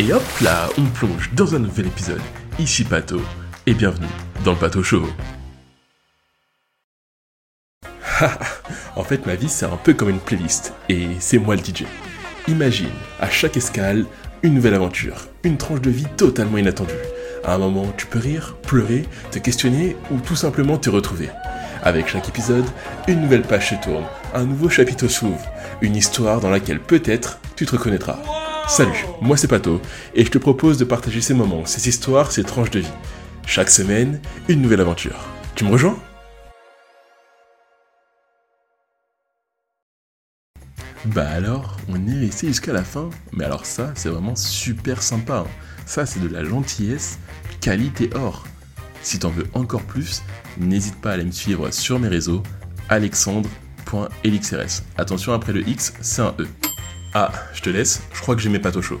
Et hop là, on plonge dans un nouvel épisode. Ici Pato, et bienvenue dans le Pato Show. en fait, ma vie, c'est un peu comme une playlist, et c'est moi le DJ. Imagine, à chaque escale, une nouvelle aventure, une tranche de vie totalement inattendue. À un moment, tu peux rire, pleurer, te questionner ou tout simplement te retrouver. Avec chaque épisode, une nouvelle page se tourne, un nouveau chapitre s'ouvre, une histoire dans laquelle peut-être tu te reconnaîtras. Salut, moi c'est Pato, et je te propose de partager ces moments, ces histoires, ces tranches de vie. Chaque semaine, une nouvelle aventure. Tu me rejoins? Bah alors, on est resté jusqu'à la fin, mais alors ça, c'est vraiment super sympa. hein. Ça, c'est de la gentillesse, qualité or. Si t'en veux encore plus, n'hésite pas à aller me suivre sur mes réseaux, alexandre.elixrs. Attention, après le X, c'est un E. Ah, je te laisse, je crois que j'ai mes pattes au chaud.